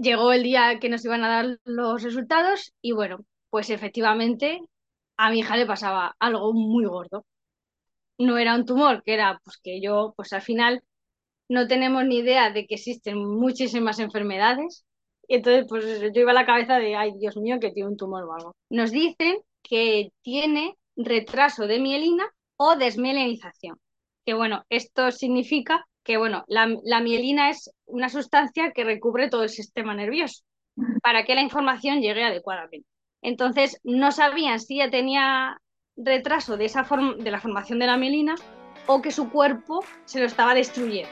llegó el día que nos iban a dar los resultados y bueno, pues efectivamente a mi hija le pasaba algo muy gordo. No era un tumor, que era pues que yo, pues al final no tenemos ni idea de que existen muchísimas enfermedades. Y entonces, pues yo iba a la cabeza de, ay, Dios mío, que tiene un tumor o. Nos dicen que tiene retraso de mielina o desmielinización. Que bueno, esto significa que bueno, la, mielina es una sustancia que recubre todo el sistema nervioso para que la información llegue adecuadamente. Entonces, no sabían si ella tenía retraso de, esa de la formación de la mielina o que su cuerpo se lo estaba destruyendo.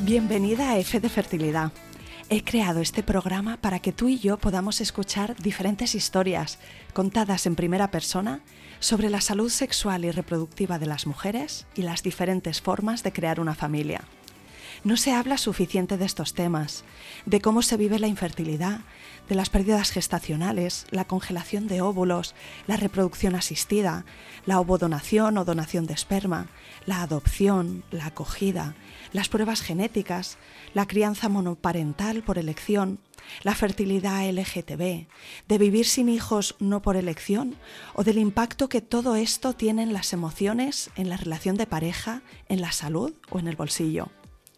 Bienvenida a F de Fertilidad. He creado este programa para que tú y yo podamos escuchar diferentes historias contadas en primera persona sobre la salud sexual y reproductiva de las mujeres y las diferentes formas de crear una familia. No se habla suficiente de estos temas, de cómo se vive la infertilidad, de las pérdidas gestacionales, la congelación de óvulos, la reproducción asistida, la ovodonación o donación de esperma, la adopción, la acogida, las pruebas genéticas, la crianza monoparental por elección, la fertilidad LGTB, de vivir sin hijos no por elección o del impacto que todo esto tiene en las emociones, en la relación de pareja, en la salud o en el bolsillo.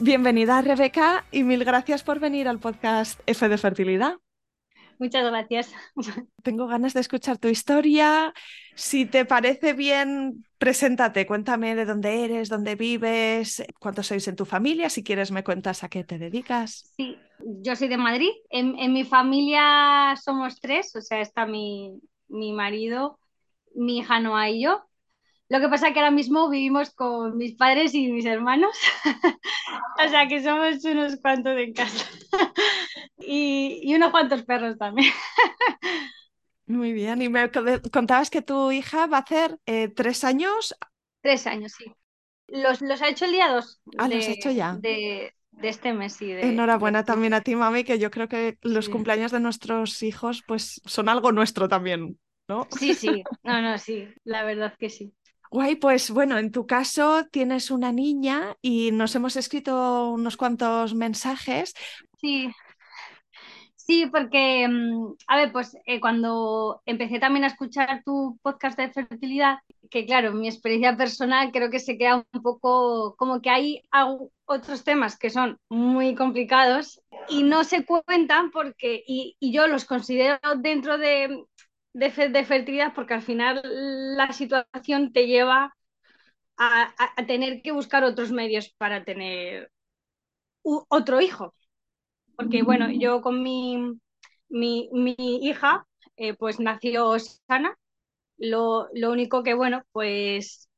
Bienvenida Rebeca y mil gracias por venir al podcast F de Fertilidad. Muchas gracias. Tengo ganas de escuchar tu historia. Si te parece bien, preséntate, cuéntame de dónde eres, dónde vives, cuántos sois en tu familia, si quieres me cuentas a qué te dedicas. Sí, yo soy de Madrid. En, mi familia somos tres, o sea, está mi, mi marido, mi hija Noa y yo. Lo que pasa es que ahora mismo vivimos con mis padres y mis hermanos, o sea que somos unos cuantos en casa y, unos cuantos perros también. Muy bien, y me contabas que tu hija va a hacer eh, tres años. Tres años, sí. Los, los ha hecho el día dos. Ah, los ha hecho ya. De, este mes, sí. Enhorabuena también a ti, mami, que yo creo que los cumpleaños de nuestros hijos pues son algo nuestro también, ¿no? Sí, sí, no, no, sí, la verdad que sí. Guay, pues bueno, en tu caso tienes una niña y nos hemos escrito unos cuantos mensajes. Sí, sí, porque, mm, a ver, pues eh, cuando empecé también a escuchar tu podcast de fertilidad, que claro, mi experiencia personal creo que se queda un poco como que hay otros temas que son muy complicados y no se cuentan porque, y yo los considero dentro de, de, fertilidad porque al final la situación te lleva a, tener que buscar otros medios para tener otro hijo. Porque bueno, yo con mi, mi, hija eh, pues nació sana. Lo, lo, único que bueno, pues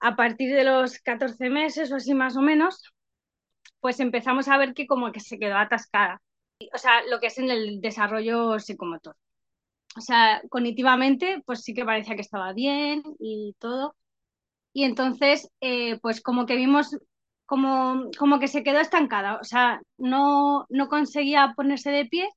a partir de los 14 meses o así más o menos, pues empezamos a ver que como que se quedó atascada. O sea, lo que es en el desarrollo psicomotor o sea, cognitivamente, pues sí que parecía que estaba bien y todo. Y entonces, eh, pues como que vimos como, como que se quedó estancada, o sea, no, no conseguía ponerse de pie.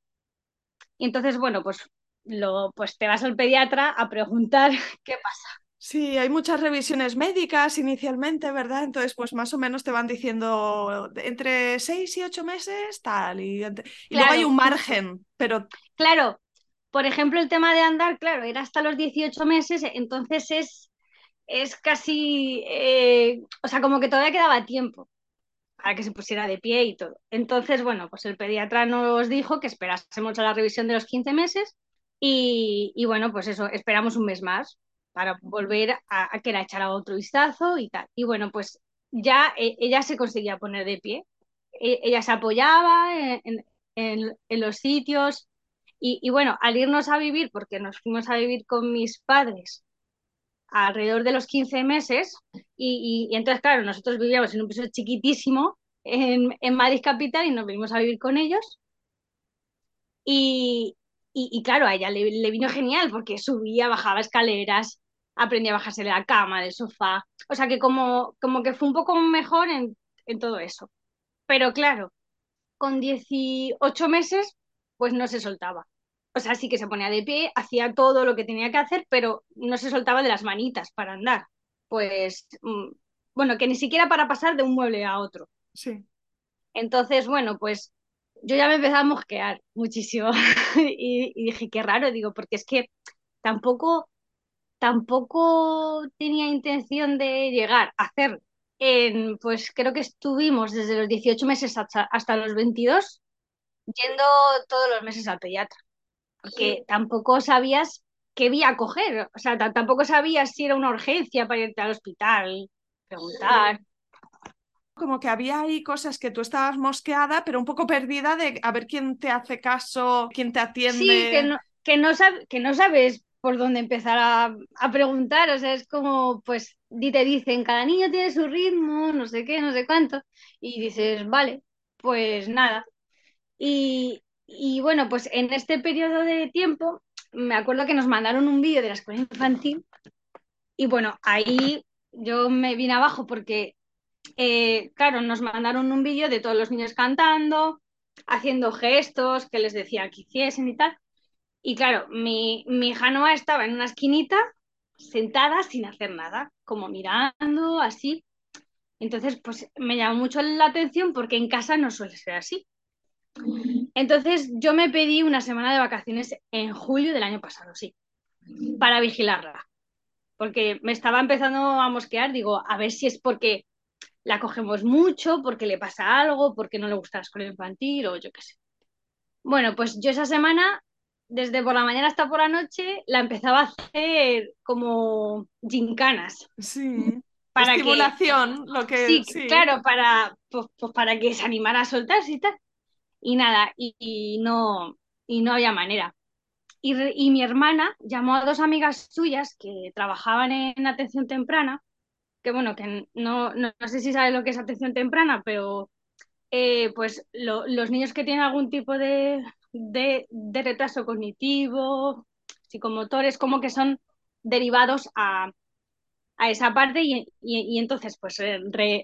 Y entonces, bueno, pues, lo, pues te vas al pediatra a preguntar qué pasa. Sí, hay muchas revisiones médicas inicialmente, ¿verdad? Entonces, pues más o menos te van diciendo entre seis y ocho meses, tal, y, y luego hay un margen, pero... Claro, por ejemplo, el tema de andar, claro, era hasta los 18 meses, entonces es, es casi, eh, o sea, como que todavía quedaba tiempo para que se pusiera de pie y todo. Entonces, bueno, pues el pediatra nos dijo que esperásemos a la revisión de los 15 meses y, bueno, pues eso, esperamos un mes más para volver a, que la echara otro vistazo y tal. Y bueno, pues ya eh, ella se conseguía poner de pie. e, ella se apoyaba en, en, los sitios. Y, y, bueno, al irnos a vivir, porque nos fuimos a vivir con mis padres alrededor de los 15 meses, y, y, entonces, claro, nosotros vivíamos en un piso chiquitísimo en, en Madrid Capital y nos vinimos a vivir con ellos. Y, claro, a ella le, vino genial porque subía, bajaba escaleras, aprendía a bajarse de la cama, del sofá. O sea que como, como que fue un poco mejor en, en todo eso. Pero claro, con 18 meses, pues no se soltaba. O sea, sí que se ponía de pie, hacía todo lo que tenía que hacer, pero no se soltaba de las manitas para andar. Pues, mm, bueno, que ni siquiera para pasar de un mueble a otro. Sí. Entonces, bueno, pues yo ya me empezaba a mosquear muchísimo y, y, dije, qué raro, digo, porque es que tampoco, tampoco tenía intención de llegar a hacer, en, pues creo que estuvimos desde los 18 meses hasta, hasta los 22 yendo todos los meses al pediatra, porque tampoco sabías qué vía coger, o sea, tampoco sabías si era una urgencia para irte al hospital, preguntar como que había ahí cosas que tú estabas mosqueada, pero un poco perdida de a ver quién te hace caso, quién te atiende. Sí, que no, que no, que no sabes por dónde empezar a, a, preguntar, o sea, es como, pues, te dicen, cada niño tiene su ritmo, no sé qué, no sé cuánto, y dices, vale, pues nada. Y, bueno, pues en este periodo de tiempo, me acuerdo que nos mandaron un vídeo de la escuela infantil, y bueno, ahí yo me vine abajo porque eh, claro, nos mandaron un vídeo de todos los niños cantando, haciendo gestos que les decía que hiciesen y tal. Y claro, mi, mi hija Noa estaba en una esquinita, sentada sin hacer nada, como mirando, así. Entonces, pues me llamó mucho la atención porque en casa no suele ser así. Entonces, yo me pedí una semana de vacaciones en julio del año pasado, sí, para vigilarla. Porque me estaba empezando a mosquear, digo, a ver si es porque la cogemos mucho porque le pasa algo, porque no le gusta la escuela infantil o yo qué sé. Bueno, pues yo esa semana, desde por la mañana hasta por la noche, la empezaba a hacer como gincanas. Sí. Para Estimulación, lo que... Sí, claro, para, pues, pues, para que se animara a soltarse y tal. Y nada, y, no, y no había manera. Y, y, mi hermana llamó a dos amigas suyas que trabajaban en atención temprana que bueno, que no, no, sé si sabes lo que es atención temprana, pero eh, pues los niños que tienen algún tipo de, de, retraso cognitivo, psicomotores, como que son derivados a, a esa parte y, y, entonces pues eh,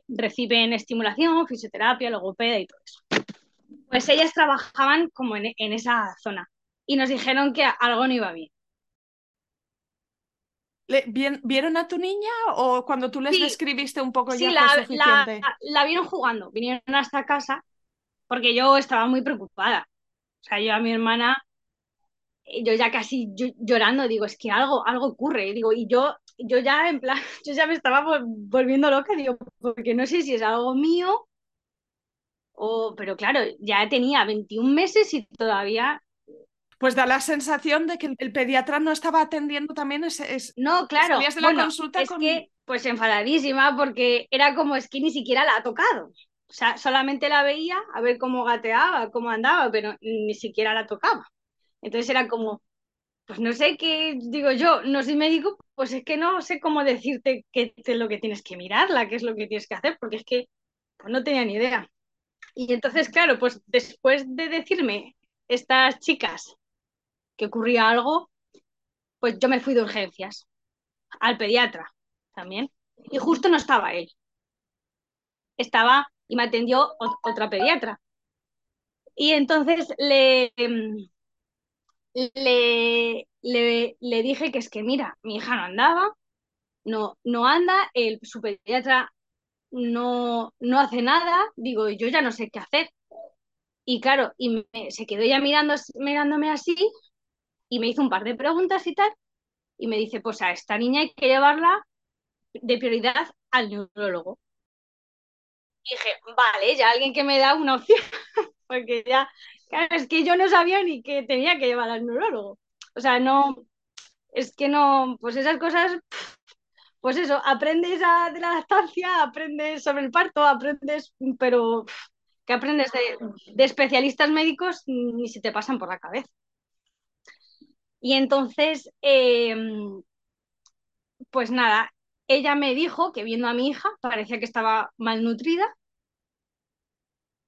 reciben estimulación, fisioterapia, logopeda y todo eso. Pues ellas trabajaban como en, en esa zona y nos dijeron que algo no iba bien. ¿Vieron a tu niña o cuando tú les describiste un poco ya la, fue suficiente? La, la, vieron jugando, vinieron hasta casa porque yo estaba muy preocupada. O sea, yo a mi hermana, yo ya casi llorando, digo, es que algo, algo ocurre. Digo, y yo, yo ya en plan, yo ya me estaba volviendo loca, digo, porque no sé si es algo mío o, pero claro, ya tenía 21 meses y todavía pues da la sensación de que el pediatra no estaba atendiendo también ese... no, claro. De la consulta es que, pues enfadadísima, porque era como es que ni siquiera la ha tocado. O sea, solamente la veía a ver cómo gateaba, cómo andaba, pero ni siquiera la tocaba. Entonces era como, pues no sé qué, digo yo, no soy médico, pues es que no sé cómo decirte qué es lo que tienes que mirarla, qué es lo que tienes que hacer, porque es que pues no tenía ni idea. Y entonces, claro, pues después de decirme estas chicas que ocurría algo, pues yo me fui de urgencias al pediatra también. Y justo no estaba él. Estaba y me atendió otra pediatra. Y entonces le, le, le, dije que es que, mira, mi hija no andaba, no, no anda, el, su pediatra no, no hace nada, digo, yo ya no sé qué hacer. Y claro, y se quedó ya mirando, mirándome así y me hizo un par de preguntas y tal, y me dice, pues a esta niña hay que llevarla de prioridad al neurólogo. Y dije, vale, ya alguien que me da una opción, porque ya, claro, es que yo no sabía ni que tenía que llevar al neurólogo. O sea, no, es que no, pues esas cosas, pues eso, aprendes de la lactancia, aprendes sobre el parto, aprendes, pero que aprendes de, especialistas médicos ni se te pasan por la cabeza. Y entonces, em, pues nada, ella me dijo que viendo a mi hija parecía que estaba malnutrida,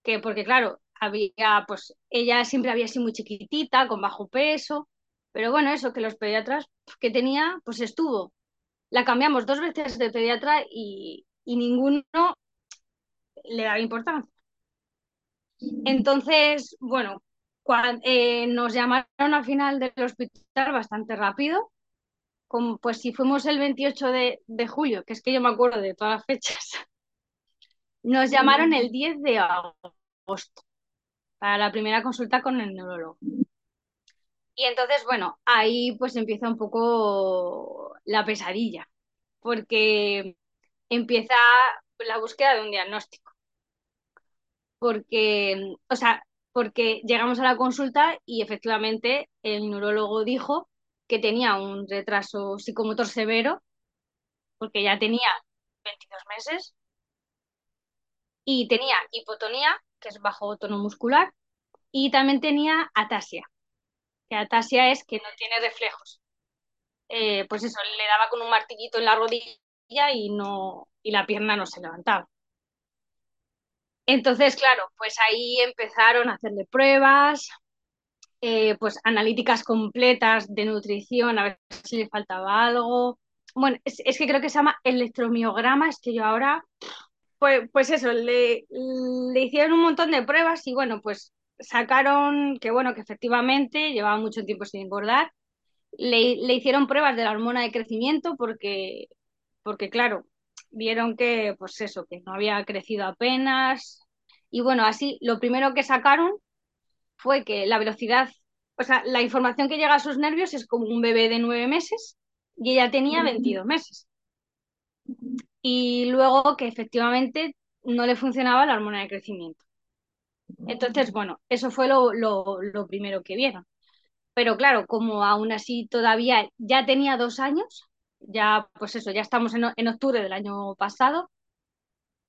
que porque claro, había, pues ella siempre había sido muy chiquitita, con bajo peso, pero bueno, eso que los pediatras que tenía, pues estuvo. La cambiamos dos veces de pediatra y, y ninguno le daba importancia. Entonces, bueno, eh, nos llamaron al final del hospital bastante rápido, como, pues si fuimos el 28 de, julio, que es que yo me acuerdo de todas las fechas, nos llamaron el 10 de agosto para la primera consulta con el neurólogo. Y entonces, bueno, ahí pues empieza un poco la pesadilla, porque empieza la búsqueda de un diagnóstico. Porque, o sea, porque llegamos a la consulta y efectivamente el neurólogo dijo que tenía un retraso psicomotor severo, porque ya tenía 22 meses, y tenía hipotonía, que es bajo tono muscular, y también tenía atasia, que atasia es que no tiene reflejos. Eh, pues eso, le daba con un martillito en la rodilla y, no, y la pierna no se levantaba. Entonces, claro, pues ahí empezaron a hacerle pruebas, eh, pues analíticas completas de nutrición, a ver si le faltaba algo. Bueno, es, que creo que se llama electromiograma, es que yo ahora, pues, pues eso, le, le hicieron un montón de pruebas y bueno, pues sacaron que bueno, que efectivamente llevaba mucho tiempo sin engordar. Le, le hicieron pruebas de la hormona de crecimiento porque, porque claro, vieron que, pues eso, que no había crecido apenas. Y bueno, así, lo primero que sacaron fue que la velocidad, o sea, la información que llega a sus nervios es como un bebé de nueve meses y ella tenía 22 meses. Y luego que efectivamente no le funcionaba la hormona de crecimiento. Entonces, bueno, eso fue lo, lo primero que vieron. Pero claro, como aún así todavía ya tenía dos años, ya, pues eso, ya estamos en, octubre del año pasado,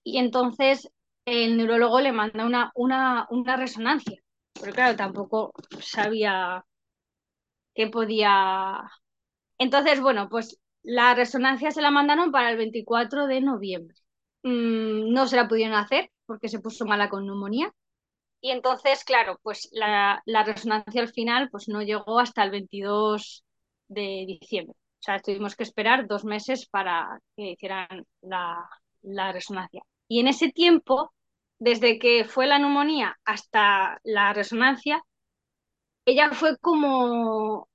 y entonces el neurólogo le manda una, una, una resonancia, pero claro, tampoco sabía que podía... Entonces, bueno, pues la resonancia se la mandaron para el 24 de noviembre. Mm, no se la pudieron hacer porque se puso mala con neumonía. Y entonces, claro, pues la, la resonancia al final pues no llegó hasta el 22 de diciembre. O sea, tuvimos que esperar dos meses para que hicieran la, resonancia. Y en ese tiempo, desde que fue la neumonía hasta la resonancia, ella fue como,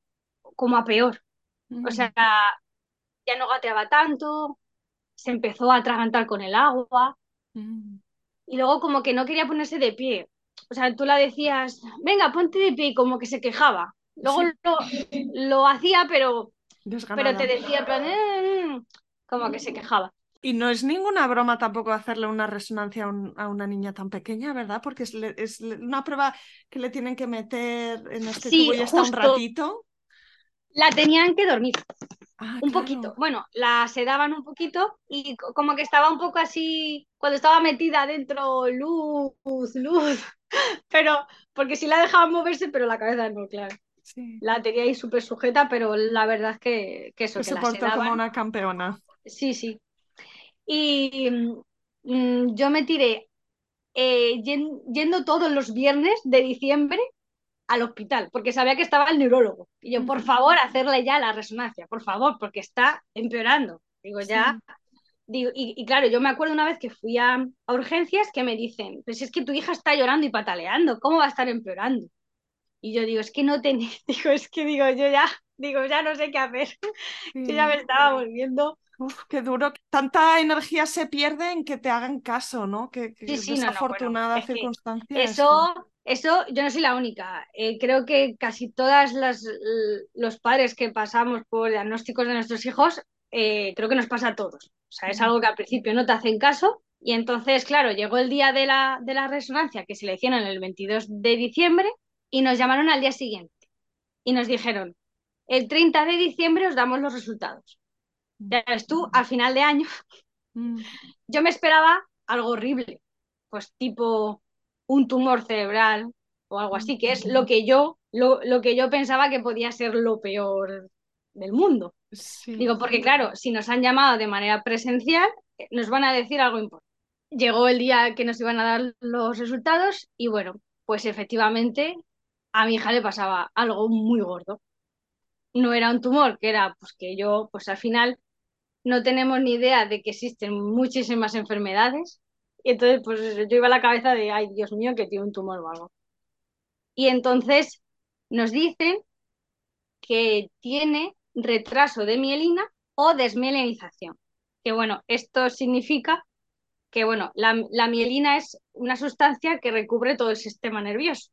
como a peor. O mm. sea, ya no gateaba tanto, se empezó a atragantar con el agua mm. y luego como que no quería ponerse de pie. O sea, tú la decías, venga, ponte de pie, como que se quejaba. Luego lo, lo, hacía, pero pero te decía, mm", como que se quejaba. Y no es ninguna broma tampoco hacerle una resonancia a, una niña tan pequeña, ¿verdad? Porque es, una prueba que le tienen que meter en este tubo y está un ratito. La tenían que dormir. Ah, un poquito. Bueno, la sedaban un poquito y como que estaba un poco así, cuando estaba metida dentro, luz, luz. Pero, porque si la dejaban moverse, pero la cabeza no, claro. La tenía ahí súper sujeta, pero la verdad es que, que eso. Que, se portó como una campeona. Sí, sí. Y mm, yo me tiré eh, yendo todos los viernes de diciembre al hospital, porque sabía que estaba el neurólogo. Y yo, por favor, hacerle ya la resonancia, por favor, porque está empeorando. Digo, ya. Digo, y, claro, yo me acuerdo una vez que fui a, a urgencias que me dicen, pues es que tu hija está llorando y pataleando, ¿cómo va a estar empeorando? Y yo digo, es que no tenía, digo, es que digo, yo ya, digo, ya no sé qué hacer. Yo ya me estaba volviendo. Uf, qué duro. Tanta energía se pierde en que te hagan caso, ¿no? Que, que sí, desafortunada circunstancia. Eso, eso, yo no soy la única. Eh, creo que casi todas las los padres que pasamos por diagnósticos de nuestros hijos, eh, creo que nos pasa a todos. O sea, es algo que al principio no te hacen caso. Y entonces, claro, llegó el día de la, de la resonancia que se le hicieron el 22 de diciembre y nos llamaron al día siguiente y nos dijeron, el 30 de diciembre os damos los resultados. Ya ves tú, al final de año, mm. yo me esperaba algo horrible, pues tipo un tumor cerebral o algo así, que es lo que yo, lo, lo que yo pensaba que podía ser lo peor del mundo. Digo, porque claro, si nos han llamado de manera presencial, nos van a decir algo importante. Llegó el día que nos iban a dar los resultados y bueno, pues efectivamente a mi hija le pasaba algo muy gordo. No era un tumor, que era pues que yo, pues al final no tenemos ni idea de que existen muchísimas enfermedades. Entonces, pues yo iba a la cabeza de, ay, Dios mío, que tiene un tumor o algo. Y entonces nos dicen que tiene retraso de mielina o desmielinización. Que bueno, esto significa que bueno, la, la mielina es una sustancia que recubre todo el sistema nervioso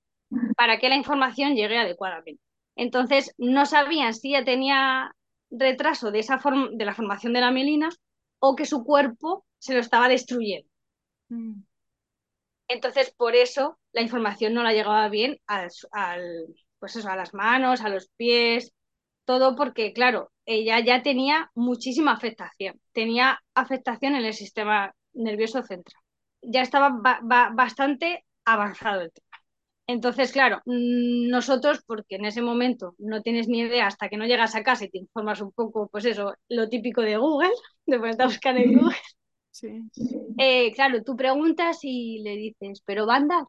para que la información llegue adecuadamente. Entonces, no sabían si ella tenía retraso de, esa de la formación de la mielina o que su cuerpo se lo estaba destruyendo. Mm. Entonces, por eso la información no la llegaba bien al, pues eso, a las manos, a los pies, todo porque, claro, ella ya tenía muchísima afectación, tenía afectación en el sistema nervioso central. Ya estaba bastante avanzado el tema. Entonces, claro, mm, nosotros, porque en ese momento no tienes ni idea hasta que no llegas a casa y te informas un poco, pues eso, lo típico de Google, de ponerte a buscar en Google. Sí. Eh, claro, tú preguntas y le dices, ¿pero va a andar?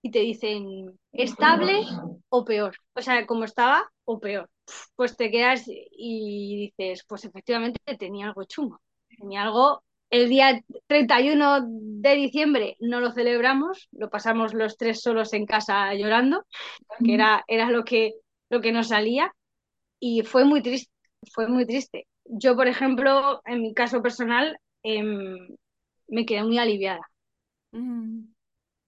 Y te dicen, ¿estable o peor? O sea, como estaba o peor. Pues te quedas y dices, pues efectivamente tenía algo chungo, tenía algo el día 31 de diciembre no lo celebramos, lo pasamos los tres solos en casa llorando, que era, era lo, que, lo que nos salía, y fue muy triste, fue muy triste. Yo, por ejemplo, en mi caso personal, em, me quedé muy aliviada,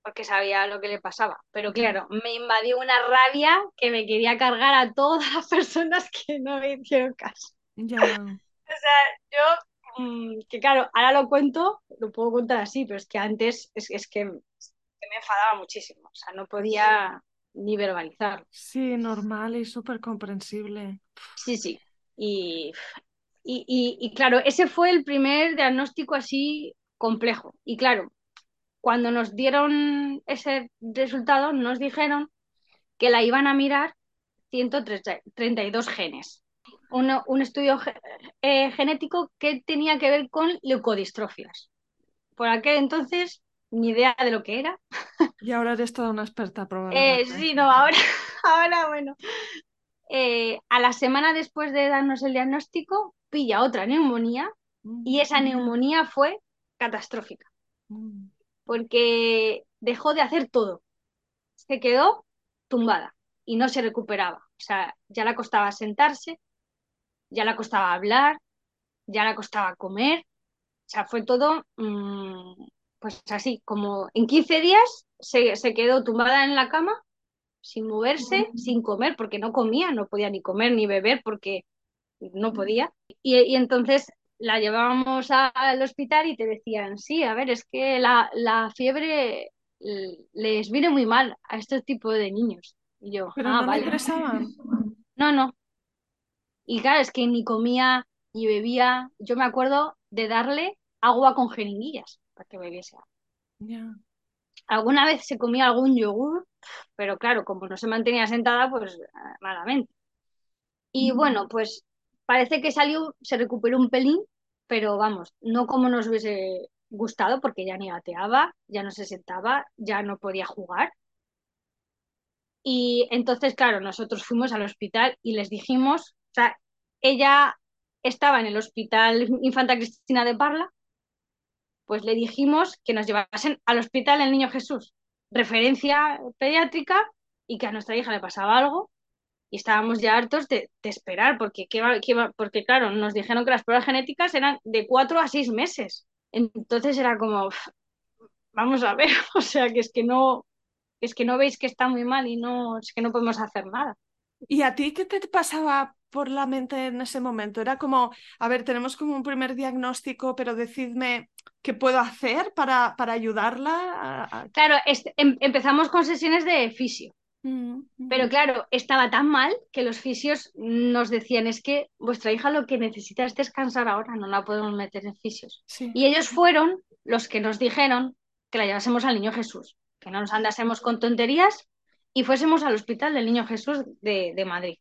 porque sabía lo que le pasaba. Pero claro, me invadió una rabia que me quería cargar a todas las personas que no me hicieron caso. Ya. O sea, yo Mm, que claro, ahora lo cuento, lo puedo contar así, pero es que antes es, es que, me enfadaba muchísimo, o sea, no podía ni verbalizar. Sí, normal y súper comprensible. Sí, sí. Y, y, y, claro, ese fue el primer diagnóstico así complejo. Y claro, cuando nos dieron ese resultado, nos dijeron que la iban a mirar 132 genes un estudio eh, genético que tenía que ver con leucodistrofias. Por aquel entonces, ni idea de lo que era. Y ahora eres toda una experta, probablemente. Eh, sí, no, ahora, ahora bueno. Eh, a la semana después de darnos el diagnóstico, pilla otra neumonía y mm. esa neumonía fue catastrófica. Mm. Porque dejó de hacer todo. Se quedó tumbada y no se recuperaba. O sea, ya le costaba sentarse, ya le costaba hablar, ya le costaba comer, o sea, fue todo, mm, pues así, como en 15 días se, se, quedó tumbada en la cama, sin moverse, sin comer, porque no comía, no podía ni comer ni beber porque no podía. Y, y entonces la llevábamos al hospital y te decían, sí, a ver, es que la, la fiebre les viene muy mal a este tipo de niños. Y yo, ¿Pero ah, no vale. No, no, y claro, es que ni comía ni bebía. Yo me acuerdo de darle agua con jeringuillas para que bebiese agua. Alguna vez se comía algún yogur, pero claro, como no se mantenía sentada, pues malamente. Y bueno, pues parece que salió, se recuperó un pelín, pero vamos, no como nos hubiese gustado, porque ya ni gateaba, ya no se sentaba, ya no podía jugar. Y entonces, claro, nosotros fuimos al hospital y les dijimos o sea, ella estaba en el hospital Infanta Cristina de Parla, pues le dijimos que nos llevasen al hospital El Niño Jesús, referencia pediátrica, y que a nuestra hija le pasaba algo, y estábamos ya hartos de, esperar, porque, porque claro, nos dijeron que las pruebas genéticas eran de cuatro a seis meses. Entonces era como, vamos a ver, o sea, que es que no, es que no veis que está muy mal y no, es que no podemos hacer nada. ¿Y a ti qué te pasaba por la mente en ese momento? Era como, a ver, tenemos como un primer diagnóstico, pero decidme qué puedo hacer para, para ayudarla. Claro, em, empezamos con sesiones de fisio. Pero claro, estaba tan mal que los fisios nos decían, es que vuestra hija lo que necesita es descansar ahora, no la podemos meter en fisios. Y ellos fueron los que nos dijeron que la llevásemos al niño Jesús. que no nos andásemos con tonterías y fuésemos al Hospital del Niño Jesús de, de Madrid.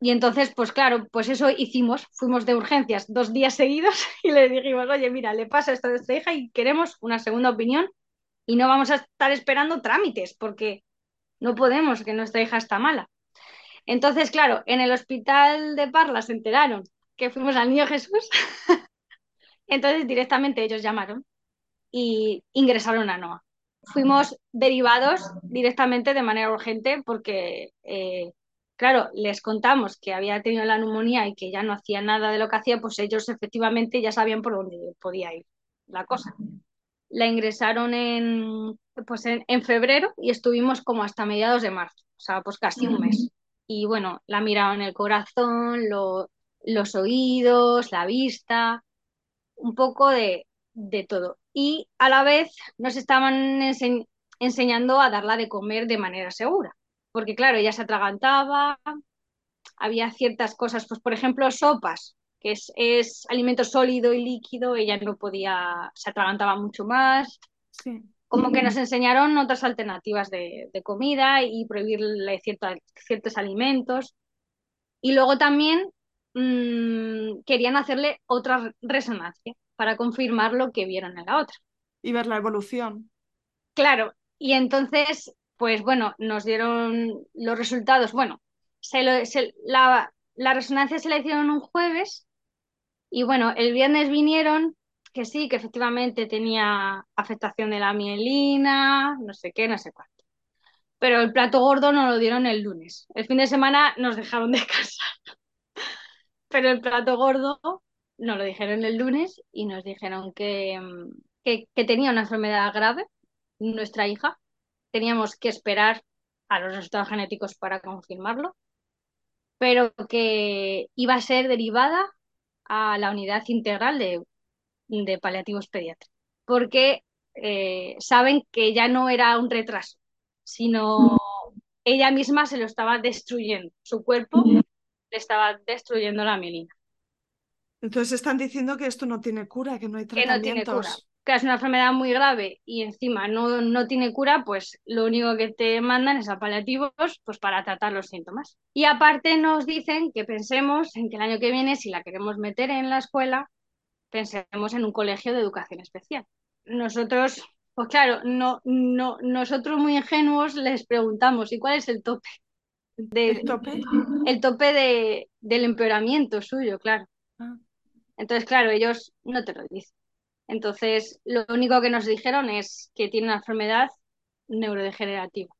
Y entonces, pues claro, pues eso hicimos, fuimos de urgencias dos días seguidos y le dijimos, oye, mira, le pasa esto a nuestra hija y queremos una segunda opinión y no vamos a estar esperando trámites porque no podemos, que nuestra hija está mala. Entonces, claro, en el hospital de Parla se enteraron que fuimos al Niño Jesús, entonces directamente ellos llamaron y ingresaron a NOA. Fuimos derivados directamente de manera urgente porque eh, claro, les contamos que había tenido la neumonía y que ya no hacía nada de lo que hacía, pues ellos efectivamente ya sabían por dónde podía ir la cosa. La ingresaron en, pues en, febrero y estuvimos como hasta mediados de marzo, o sea, pues casi un mes. Y bueno, la miraron el corazón, los oídos, la vista, un poco de, todo. Y a la vez nos estaban enseñando a darla de comer de manera segura porque claro, ella se atragantaba, había ciertas cosas, pues por ejemplo, sopas, que es, alimento sólido y líquido, ella no podía, se atragantaba mucho más. Como que nos enseñaron otras alternativas de, comida y prohibirle ciertos alimentos. Y luego también mm, querían hacerle otra resonancia para confirmar lo que vieron en la otra. Y ver la evolución. Claro, y entonces pues bueno, nos dieron los resultados. Bueno, la, resonancia se la hicieron un jueves y bueno, el viernes vinieron que sí, que efectivamente tenía afectación de la mielina, no sé qué, no sé cuánto. Pero el plato gordo nos lo dieron el lunes. El fin de semana nos dejaron de casa. Pero el plato gordo nos lo dijeron el lunes y nos dijeron que, que tenía una enfermedad grave, nuestra hija, teníamos que esperar a los resultados genéticos para confirmarlo, pero que iba a ser derivada a la unidad integral de, paliativos pediátricos, porque eh, saben que ya no era un retraso, sino ella misma se lo estaba destruyendo, su cuerpo le estaba destruyendo la mielina. Entonces están diciendo que esto no tiene cura, que no hay tratamientos. Que no tiene cura que es una enfermedad muy grave y encima no, no tiene cura, pues lo único que te mandan es a paliativos pues para tratar los síntomas. Y aparte nos dicen que pensemos en que el año que viene, si la queremos meter en la escuela, pensemos en un colegio de educación especial. Nosotros, pues claro, no, no, nosotros muy ingenuos les preguntamos, ¿y cuál es el tope? ¿El tope? El tope de, del empeoramiento suyo, claro. Ah. Entonces, claro, ellos no te lo dicen. Entonces, lo único que nos dijeron es que tiene una enfermedad neurodegenerativa.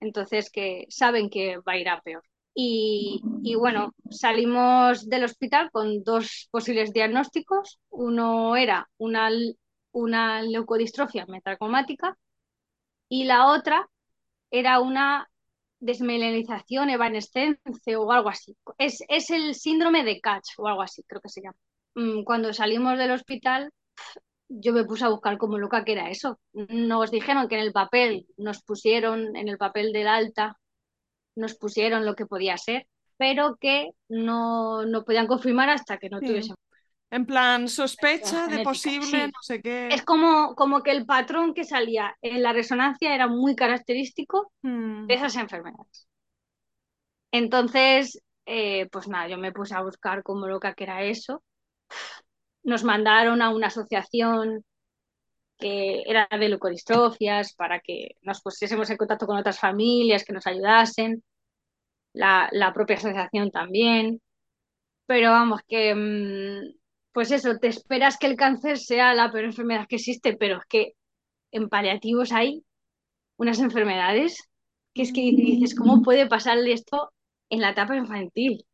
Entonces, que saben que va a ir a peor. Y, bueno, salimos del hospital con dos posibles diagnósticos. Uno era una, una leucodistrofia metacromática y la otra era una desmelenización evanescente o algo así. Es, es el síndrome de Catch o algo así, creo que se llama. Mm, cuando salimos del hospital yo me puse a buscar como loca que era eso. Nos dijeron que en el papel, nos pusieron en el papel del alta, nos pusieron lo que podía ser, pero que no, no podían confirmar hasta que no tuviesen. En plan, sospecha de posible, no sé qué. Es como, como que el patrón que salía en la resonancia era muy característico hmm. de esas enfermedades. Entonces, eh, pues nada, yo me puse a buscar como loca que era eso nos mandaron a una asociación que era de leucodistrofias para que nos pusiésemos en contacto con otras familias que nos ayudasen, la, propia asociación también. Pero vamos, que mm, pues eso, te esperas que el cáncer sea la peor enfermedad que existe, pero es que en paliativos hay unas enfermedades que es que dices, ¿cómo puede pasarle esto en la etapa infantil?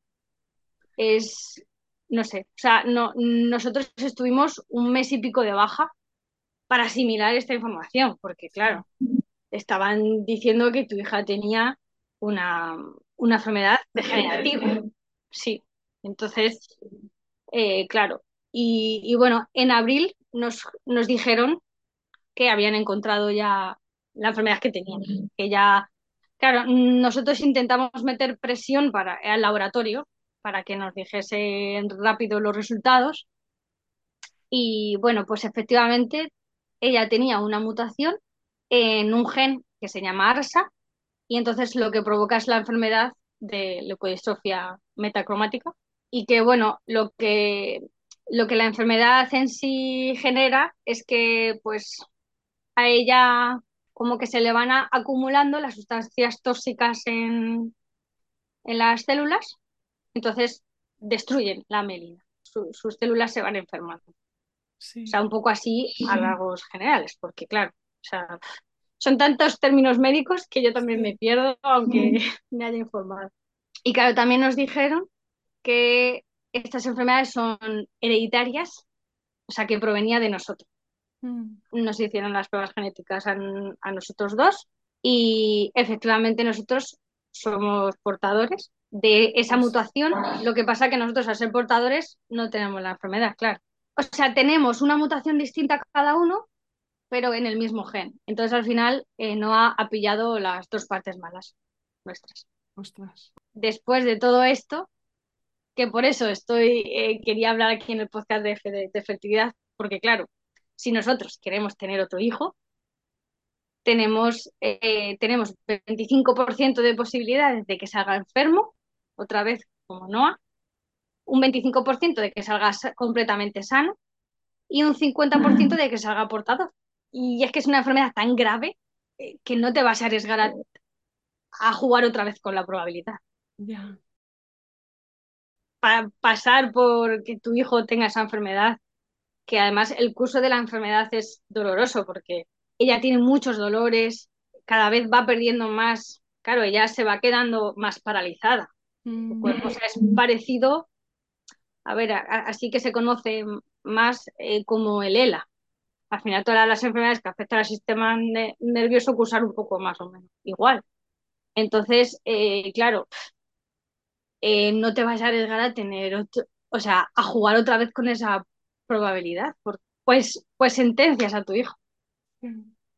Es, no sé, o sea, no, nosotros estuvimos un mes y pico de baja para asimilar esta información, porque claro, estaban diciendo que tu hija tenía una, una enfermedad degenerativa. Sí, entonces, eh, claro. Y, bueno, en abril nos, nos dijeron que habían encontrado ya la enfermedad que tenían, que ya, claro, nosotros intentamos meter presión para el laboratorio para que nos dijesen rápido los resultados. Y bueno, pues efectivamente ella tenía una mutación en un gen que se llama ARSA y entonces lo que provoca es la enfermedad de leucodistrofia metacromática y que bueno, lo que, lo que la enfermedad en sí genera es que pues a ella como que se le van acumulando las sustancias tóxicas en, en las células, entonces destruyen la melina, sus células se van enfermando. O sea, un poco así a rasgos generales, porque claro, o sea, son tantos términos médicos que yo también me pierdo, aunque me haya informado. Y claro, también nos dijeron que estas enfermedades son hereditarias, o sea, que provenía de nosotros. Mm. Nos hicieron las pruebas genéticas a, a nosotros dos y efectivamente nosotros somos portadores de esa pues mutación. Lo que pasa es que nosotros al ser portadores no tenemos la enfermedad, claro. O sea, tenemos una mutación distinta cada uno, pero en el mismo gen. Entonces al final eh, no ha, pillado las dos partes malas nuestras. Después de todo esto, que por eso estoy, eh, quería hablar aquí en el podcast de, de fertilidad, porque claro, si nosotros queremos tener otro hijo, tenemos, eh, tenemos 25% de posibilidades de que salga enfermo, otra vez como Noah, un 25% de que salga completamente sano y un 50% de que salga portador. Y es que es una enfermedad tan grave eh, que no te vas a arriesgar a, jugar otra vez con la probabilidad. Ya. Para pasar por que tu hijo tenga esa enfermedad, que además el curso de la enfermedad es doloroso porque ella tiene muchos dolores, cada vez va perdiendo más, claro, ella se va quedando más paralizada. Mm. es parecido, a ver, así que se conoce más eh, como el ELA. Al final todas las enfermedades que afectan al sistema nervioso cursan un poco más o menos igual. Entonces, eh, claro, eh, no te vas a arriesgar a tener, o sea, a jugar otra vez con esa probabilidad, pues, pues sentencias a tu hijo.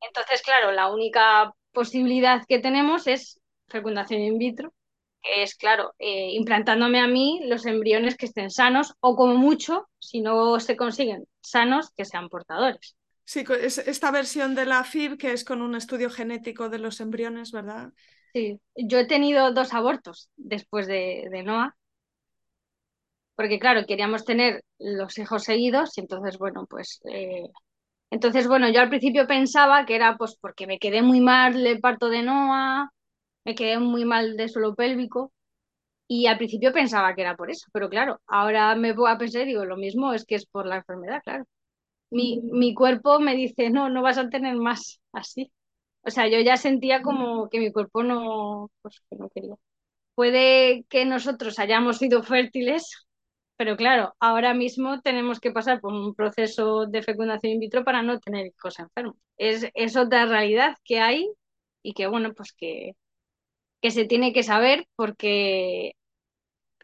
Entonces, claro, la única posibilidad que tenemos es fecundación in vitro, que es, claro, eh, implantándome a mí los embriones que estén sanos o como mucho, si no se consiguen sanos, que sean portadores. Sí, es esta versión de la FIB que es con un estudio genético de los embriones, ¿verdad? Sí, yo he tenido dos abortos después de, de Noah, porque claro, queríamos tener los hijos seguidos y entonces, bueno, pues eh, entonces, bueno, yo al principio pensaba que era pues porque me quedé muy mal el parto de Noah, me quedé muy mal de suelo pélvico y al principio pensaba que era por eso, pero claro, ahora me voy a pensar y digo, lo mismo es que es por la enfermedad, claro. Mi, mi cuerpo me dice, no, no vas a tener más así. O sea, yo ya sentía como que mi cuerpo no, pues, que no quería. Puede que nosotros hayamos sido fértiles pero claro, ahora mismo tenemos que pasar por un proceso de fecundación in vitro para no tener hijos enfermos. Es, es otra realidad que hay y que, bueno, pues que, que se tiene que saber porque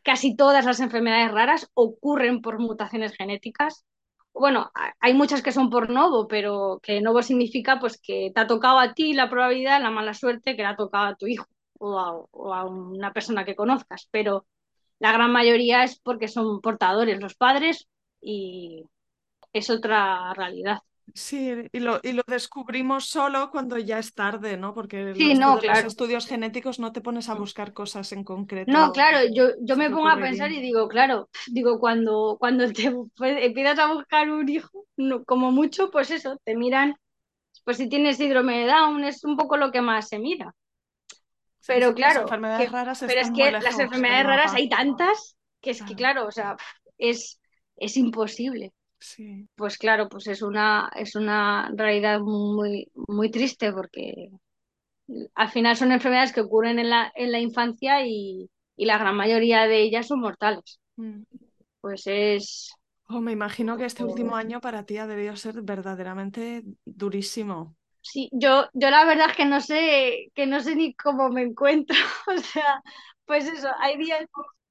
casi todas las enfermedades raras ocurren por mutaciones genéticas. Bueno, hay muchas que son por novo, pero que novo significa pues que te ha tocado a ti la probabilidad, la mala suerte que le ha tocado a tu hijo o a, o a una persona que conozcas, pero la gran mayoría es porque son portadores los padres y es otra realidad. Sí, y lo, y lo descubrimos solo cuando ya es tarde, ¿no? Porque sí, los, no, los estudios genéticos no te pones a buscar cosas en concreto. No, claro, yo, yo me pongo a pensar y digo, claro, digo, cuando, cuando te pues, empiezas a buscar un hijo, como mucho, pues eso, te miran, pues si tienes síndrome de Down, es un poco lo que más se mira. Pero claro, pero es que las enfermedades raras hay tantas que es que claro, o sea, es, es imposible. Sí. Pues claro, pues es una, es una realidad muy, muy triste porque al final son enfermedades que ocurren en la, en la infancia y, y la gran mayoría de ellas son mortales. Mm. Pues es... Oh, me imagino que este último año para ti ha debido ser verdaderamente durísimo. Sí, yo, yo la verdad es que no sé, que no sé ni cómo me encuentro. O sea, pues eso, hay días,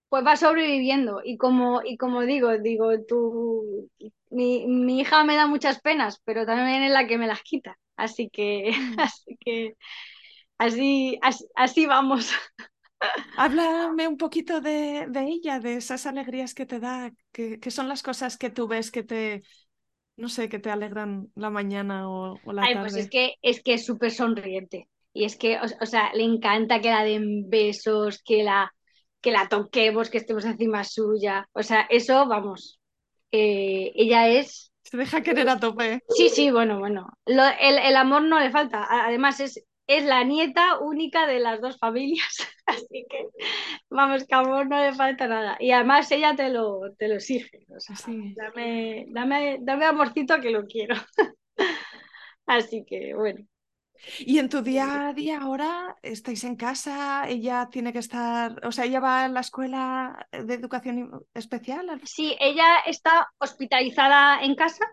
pues va sobreviviendo. Y como, y como digo, digo, tú, mi, mi hija me da muchas penas, pero también es la que me las quita. Así que, mm. así que, así, así, vamos. Háblame un poquito de, de, ella, de esas alegrías que te da, que, que son las cosas que tú ves que te, no sé, que te alegran la mañana o, la Ay, tarde? pues es que es que es súper sonriente. Y es que, o, sea, le encanta que la den besos, que la, que la toquemos, que estemos encima suya. O sea, eso, vamos, eh, ella es... Se deja querer a tope. Sí, sí, bueno, bueno. el, el, amor no le falta. Además, es, es la nieta única de las dos familias. Así que, vamos, que amor no le falta nada. Y además ella te lo, te lo exige. O sea, dame, dame, dame amorcito que lo quiero. Así que, bueno. Y en tu día a día ahora estáis en casa, ella tiene que estar, o sea, ella va a la escuela de educación especial. Sí, ella está hospitalizada en casa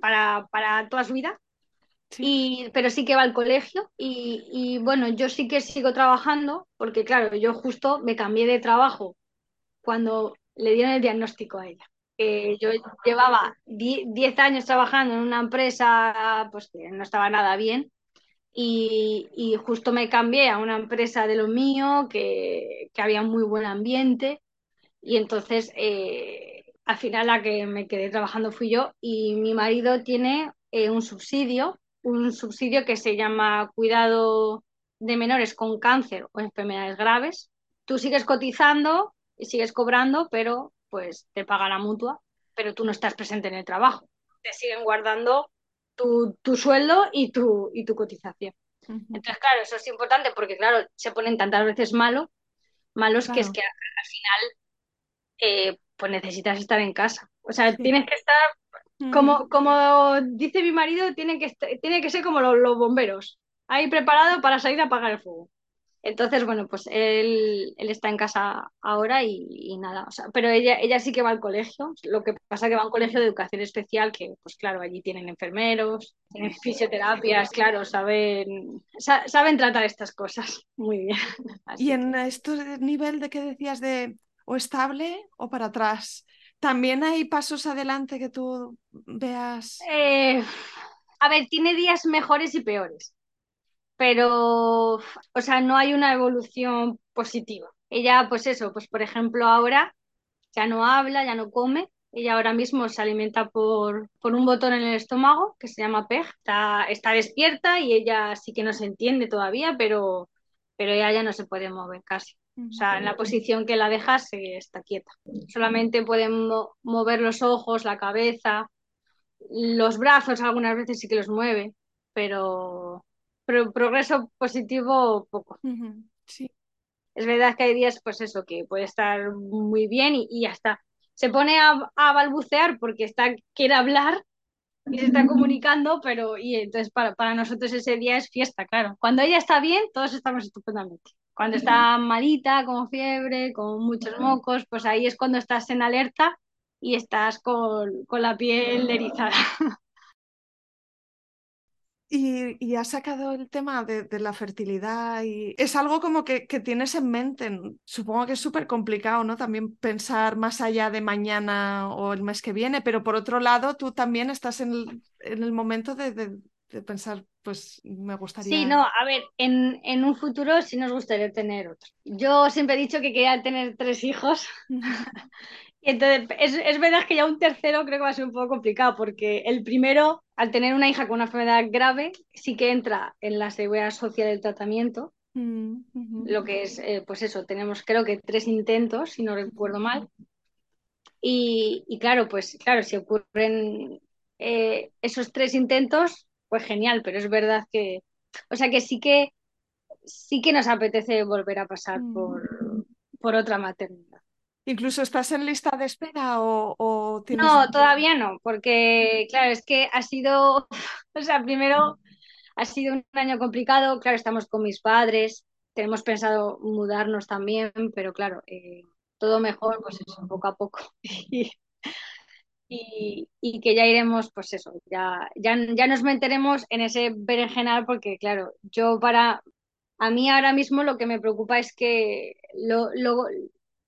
para, para, toda su vida, y, pero sí que va al colegio y, y, bueno, yo sí que sigo trabajando porque claro, yo justo me cambié de trabajo cuando le dieron el diagnóstico a ella. Eh, yo llevaba 10 años trabajando en una empresa pues que no estaba nada bien y, justo me cambié a una empresa de lo mío, que, que había muy buen ambiente, y entonces eh, al final la que me quedé trabajando fui yo, y mi marido tiene eh, un subsidio, un subsidio que se llama Cuidado de Menores con Cáncer o Enfermedades Graves. Tú sigues cotizando y sigues cobrando, pero pues te paga la mutua, pero tú no estás presente en el trabajo. Te siguen guardando tu, tu sueldo y tu, y tu cotización. Entonces, claro, eso es importante porque, claro, se ponen tantas veces malo, malos que es que al final, eh, pues necesitas estar en casa. O sea, tienes que estar, como, como dice mi marido, tiene que, tiene que ser como los, los bomberos, ahí preparado para salir a apagar el fuego. Entonces, bueno, pues él, él está en casa ahora y, nada, o sea, pero ella, ella sí que va al colegio, lo que pasa que va a un colegio de educación especial que, pues claro, allí tienen enfermeros, tienen fisioterapias, claro, saben, saben tratar estas cosas muy bien. y en este nivel de que decías de o estable o para atrás, ¿también hay pasos adelante que tú veas? Eh, a ver, tiene días mejores y peores pero, o sea, no hay una evolución positiva. Ella, pues eso, pues por ejemplo, ahora ya no habla, ya no come. Ella ahora mismo se alimenta por, por un botón en el estómago que se llama PEG. Está, está despierta y ella sí que no se entiende todavía, pero, pero ella ya no se puede mover casi. O sea, en la posición que la dejas está quieta. Solamente puede mover los ojos, la cabeza, los brazos algunas veces sí que los mueve, pero, pero progreso positivo poco. Sí. Es verdad que hay días, pues eso, que puede estar muy bien y, y hasta se pone a, a, balbucear porque está, quiere hablar y se está comunicando, pero y entonces para, para, nosotros ese día es fiesta, claro. Cuando ella está bien, todos estamos estupendamente. Cuando está malita, con fiebre, con muchos mocos, pues ahí es cuando estás en alerta y estás con, con la piel erizada. Y, y has sacado el tema de, de, la fertilidad y es algo como que, que tienes en mente. Supongo que es súper complicado, ¿no? También pensar más allá de mañana o el mes que viene, pero por otro lado, tú también estás en el, en el momento de, de, de, pensar, pues me gustaría. Sí, no, a ver, en, en, un futuro sí nos gustaría tener otro. Yo siempre he dicho que quería tener tres hijos entonces, es, es, verdad que ya un tercero creo que va a ser un poco complicado, porque el primero, al tener una hija con una enfermedad grave, sí que entra en la seguridad social del tratamiento. Mm -hmm. Lo que es, eh, pues eso, tenemos creo que tres intentos, si no recuerdo mal. Y, y claro, pues claro, si ocurren eh, esos tres intentos, pues genial, pero es verdad que, o sea que sí que sí que nos apetece volver a pasar mm por, por otra maternidad. ¿Incluso estás en lista de espera o, o tienes... No, todavía no, porque claro, es que ha sido, o sea, primero ha sido un año complicado, claro, estamos con mis padres, tenemos pensado mudarnos también, pero claro, eh, todo mejor, pues eso, poco a poco. y, y, y, que ya iremos, pues eso, ya, ya, ya nos meteremos en ese berenjenal, porque claro, yo para, a mí ahora mismo lo que me preocupa es que lo, lo,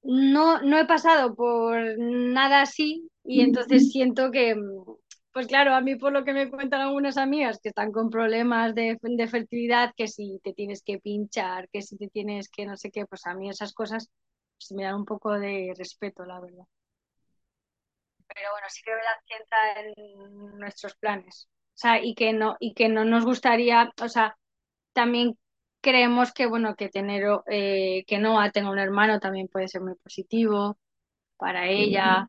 no, no he pasado por nada así y entonces siento que, pues claro, a mí por lo que me cuentan algunas amigas que están con problemas de, de, fertilidad, que si te tienes que pinchar, que si te tienes que no sé qué, pues a mí esas cosas pues me dan un poco de respeto, la verdad. pero bueno, sí que verdad que entra en nuestros planes. O sea, y que no, y que no nos gustaría, o sea, también creemos que bueno, que tener eh, que Noah tenga un hermano también puede ser muy positivo para ella.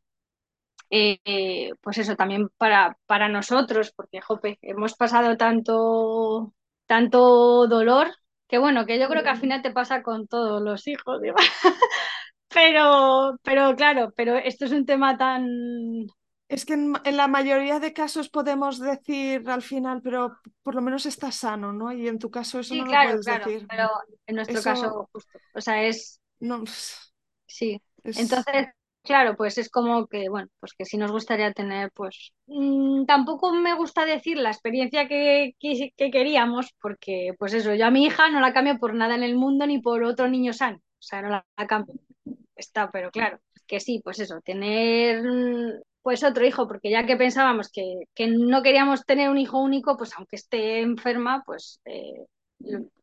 Eh, pues eso también para, para nosotros, porque jope, hemos pasado tanto, tanto dolor, que bueno, que yo creo que al final te pasa con todos los hijos, pero, pero claro, pero esto es un tema tan... Es que en, la mayoría de casos podemos decir al final, pero por lo menos estás sano, ¿no? Y en tu caso eso no lo puedes decir. Pero en nuestro caso, justo. O sea, es. No. Sí. Entonces, Claro, pues es como que, bueno, pues que sí nos gustaría tener, pues mm, tampoco me gusta decir la experiencia que, que, queríamos, porque pues eso, yo a mi hija no la cambio por nada en el mundo ni por otro niño sano, o sea, no la, cambio. Está, pero claro, que sí, pues eso, tener pues otro hijo, porque ya que pensábamos que, que no queríamos tener un hijo único, pues aunque esté enferma, pues eh,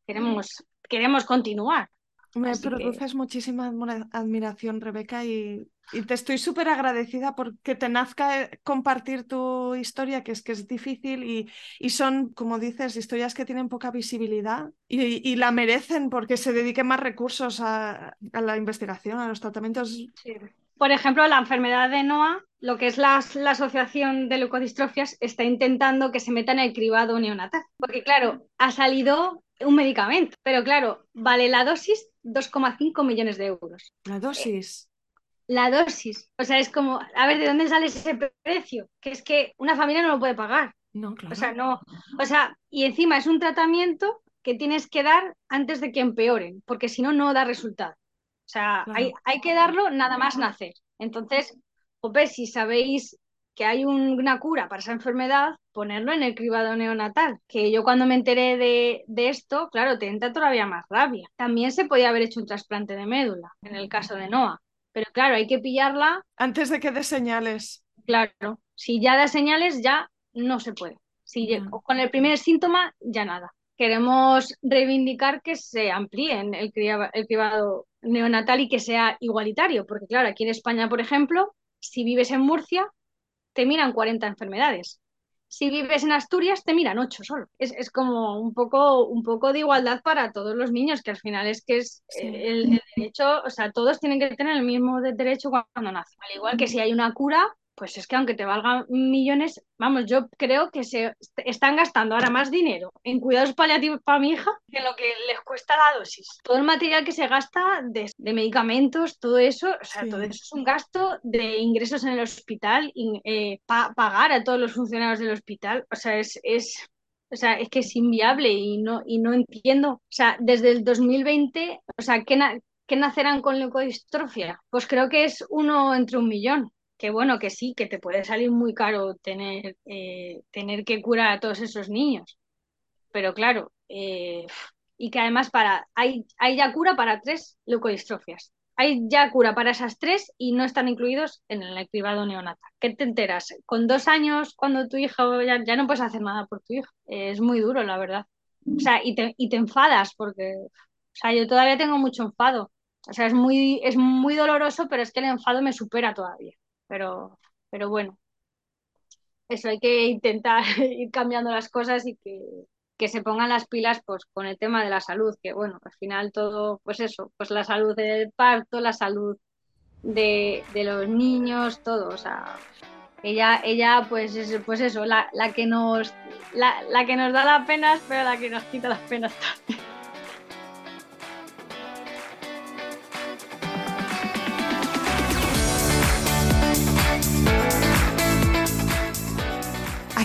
queremos, queremos continuar. Me produces muchísima admiración, Rebeca, y, te estoy súper agradecida porque te nazca eh, compartir tu historia, que es que es difícil y, y son, como dices, historias que tienen poca visibilidad y, la merecen porque se dediquen más recursos a, la investigación, a los tratamientos. Por ejemplo, la enfermedad de NOA, lo que es la, la, Asociación de Leucodistrofias, está intentando que se meta en el cribado neonatal. Porque, claro, ha salido un medicamento, pero claro, vale la dosis 2,5 millones de euros. La dosis. la dosis. O sea, es como, a ver, ¿de dónde sale ese precio? Que es que una familia no lo puede pagar. No, claro. O sea, no. O sea, y encima es un tratamiento que tienes que dar antes de que empeoren, porque si no, no da resultado. O sea, hay, hay, que darlo nada más nacer. Entonces, pues si sabéis que hay una cura para esa enfermedad, ponerlo en el cribado neonatal. Que yo cuando me enteré de, esto, claro, te entra todavía más rabia. También se podía haber hecho un trasplante de médula, en el caso de Noah. Pero claro, hay que pillarla. Antes de que dé señales. Claro, si ya da señales, ya no se puede. Si con el primer síntoma, ya nada. Queremos reivindicar que se amplíe el, el cribado neonatal y que sea igualitario, porque claro, aquí en España, por ejemplo, si vives en Murcia, te miran 40 enfermedades. Si vives en Asturias, te miran 8 solo. Es, como un poco, un poco de igualdad para todos los niños, que al final es que es el, derecho, o sea, todos tienen que tener el mismo derecho cuando nacen. Al igual que si hay una cura, pues es que aunque te valgan millones, vamos, yo creo que se están gastando ahora más dinero en cuidados paliativos para mi hija que lo que les cuesta la dosis. Todo el material que se gasta de, medicamentos, todo eso, o sea, todo eso es un gasto de ingresos en el hospital, eh, pagar a todos los funcionarios del hospital, o sea, es, es o sea, es que es inviable y no, y no entiendo. O sea, desde el 2020, o sea, ¿qué, ¿qué nacerán con leucodistrofia? Pues creo que es uno entre un millón que bueno, que sí, que te puede salir muy caro tener, eh, tener que curar a todos esos niños. Pero claro, eh, y que además para, hay, hay ya cura para tres leucodistrofias. Hay ya cura para esas tres y no están incluidos en el cribado neonatal. ¿Qué te enteras? Con dos años, cuando tu hijo ya, ya no puedes hacer nada por tu hijo. es muy duro, la verdad. O sea, y te, y te enfadas porque, o sea, yo todavía tengo mucho enfado. O sea, es muy, es muy doloroso, pero es que el enfado me supera todavía pero, pero bueno, eso hay que intentar ir cambiando las cosas y que, que se pongan las pilas pues con el tema de la salud, que bueno, al final todo, pues eso, pues la salud del parto, la salud de, de los niños, todo, o sea, ella, ella pues, pues eso, la, la que nos la, la, que nos da las penas, pero la que nos quita las penas también.